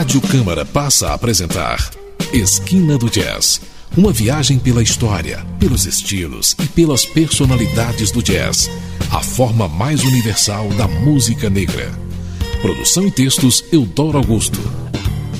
Rádio Câmara passa a apresentar Esquina do Jazz. Uma viagem pela história, pelos estilos e pelas personalidades do jazz. A forma mais universal da música negra. Produção e textos Eudoro Augusto.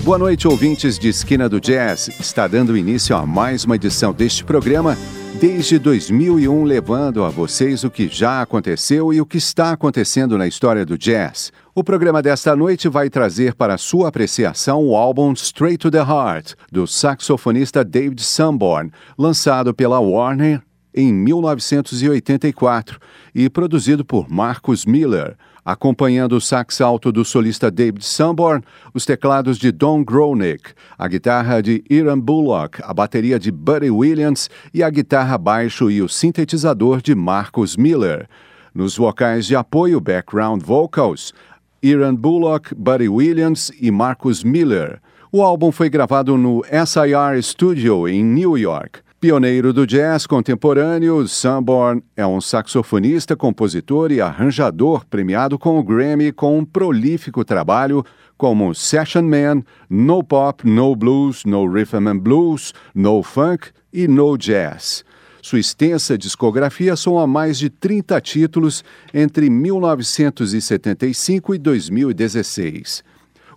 Boa noite, ouvintes de Esquina do Jazz. Está dando início a mais uma edição deste programa desde 2001, levando a vocês o que já aconteceu e o que está acontecendo na história do jazz. O programa desta noite vai trazer para sua apreciação o álbum Straight to the Heart, do saxofonista David Sanborn, lançado pela Warner em 1984 e produzido por Marcus Miller. Acompanhando o sax alto do solista David Sanborn, os teclados de Don Gronick, a guitarra de Iran Bullock, a bateria de Buddy Williams e a guitarra baixo e o sintetizador de Marcus Miller. Nos vocais de apoio, background vocals, Iran Bullock, Buddy Williams e Marcus Miller. O álbum foi gravado no SIR Studio em New York. Pioneiro do jazz contemporâneo, Sanborn é um saxofonista, compositor e arranjador premiado com o Grammy com um prolífico trabalho como Session Man, No Pop, No Blues, No Rhythm and Blues, No Funk e No Jazz. Sua extensa discografia soma mais de 30 títulos entre 1975 e 2016.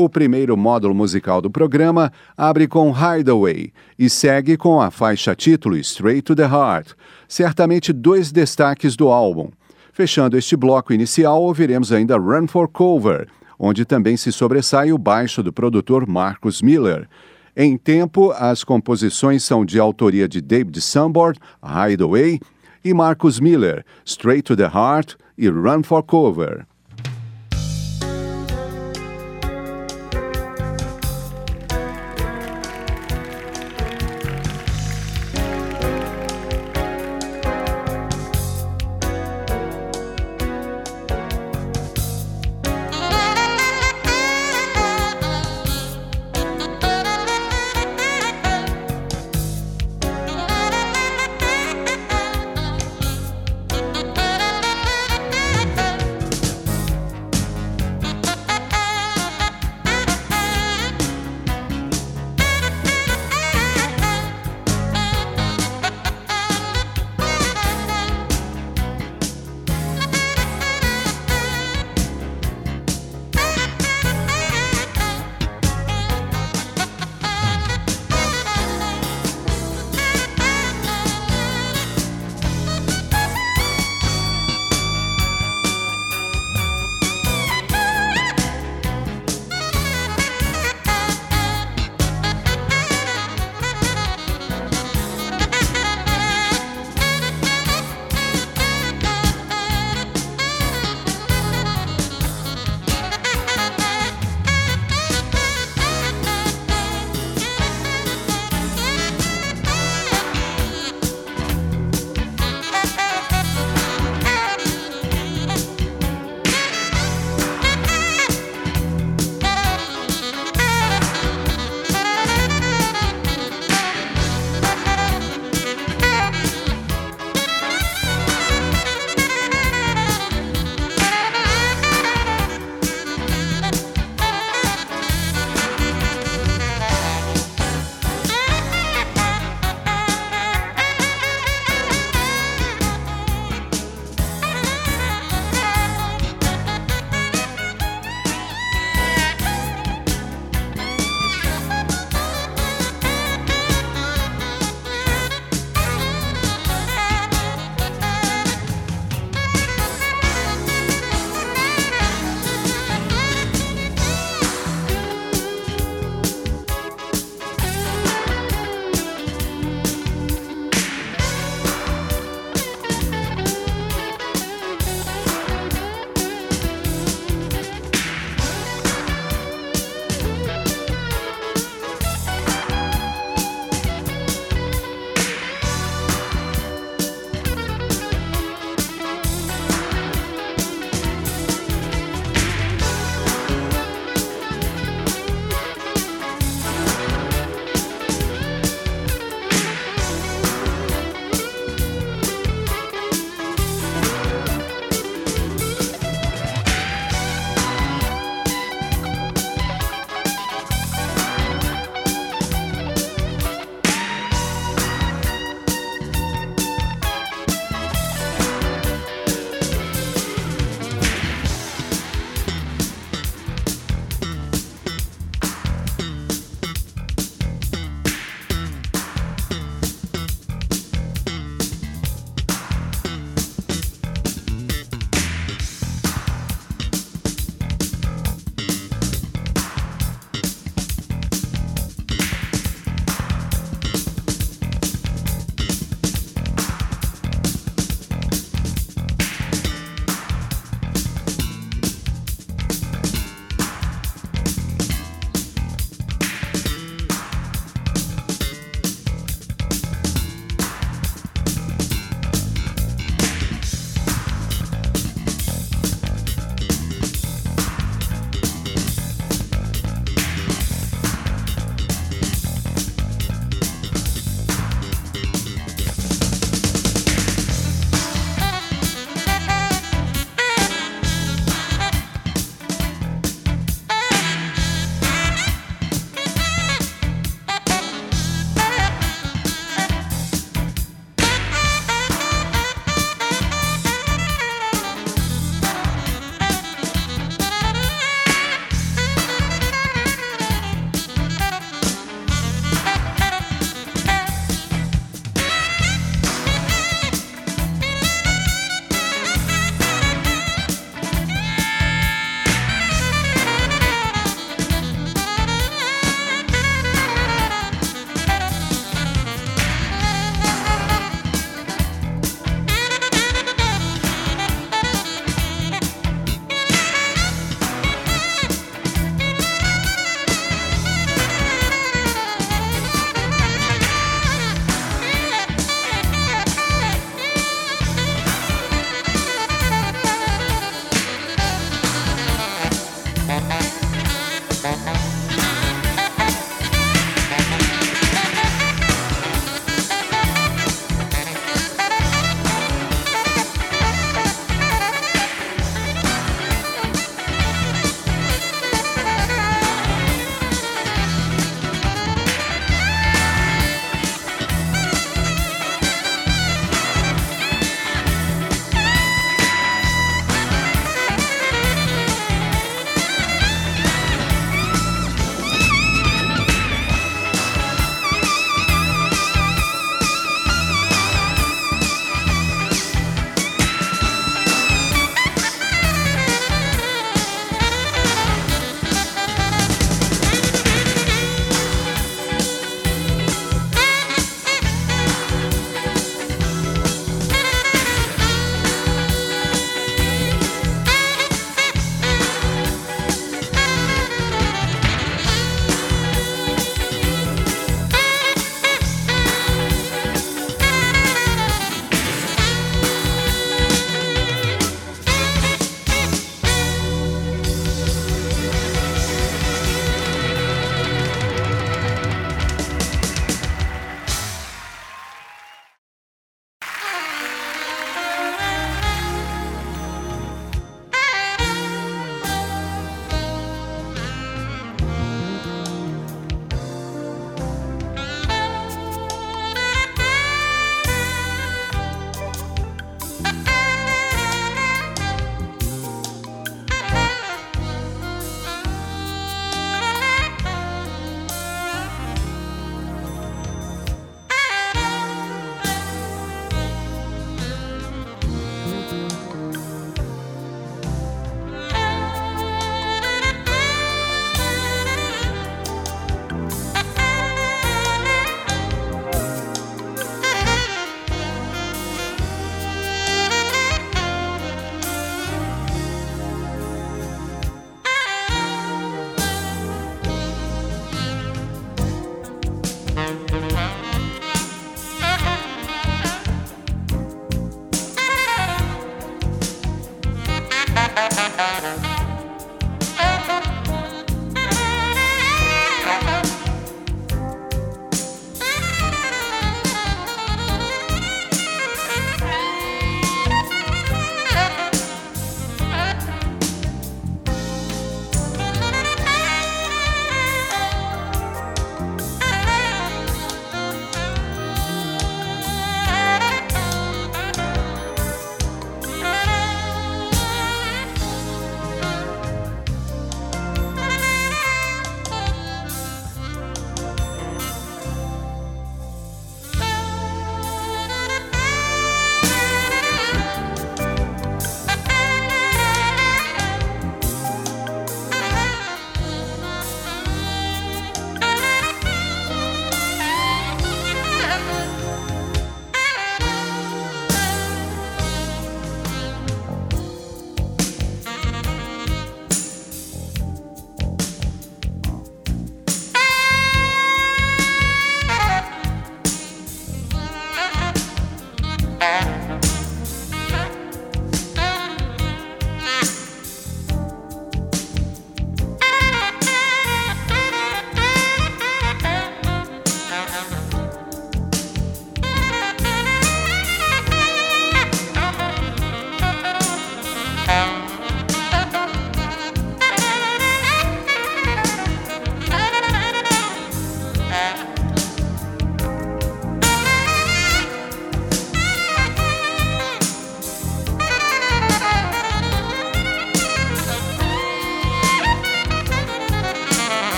O primeiro módulo musical do programa abre com Hideaway e segue com a faixa título Straight to the Heart, certamente dois destaques do álbum. Fechando este bloco inicial, ouviremos ainda Run for Cover, onde também se sobressai o baixo do produtor Marcus Miller. Em tempo, as composições são de autoria de David Sanborn, Hideaway, e Marcus Miller, Straight to the Heart e Run for Cover.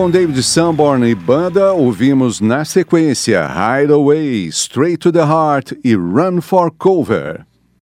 Com David Sanborn e banda, ouvimos na sequência Hideaway, Straight to the Heart e Run for Cover.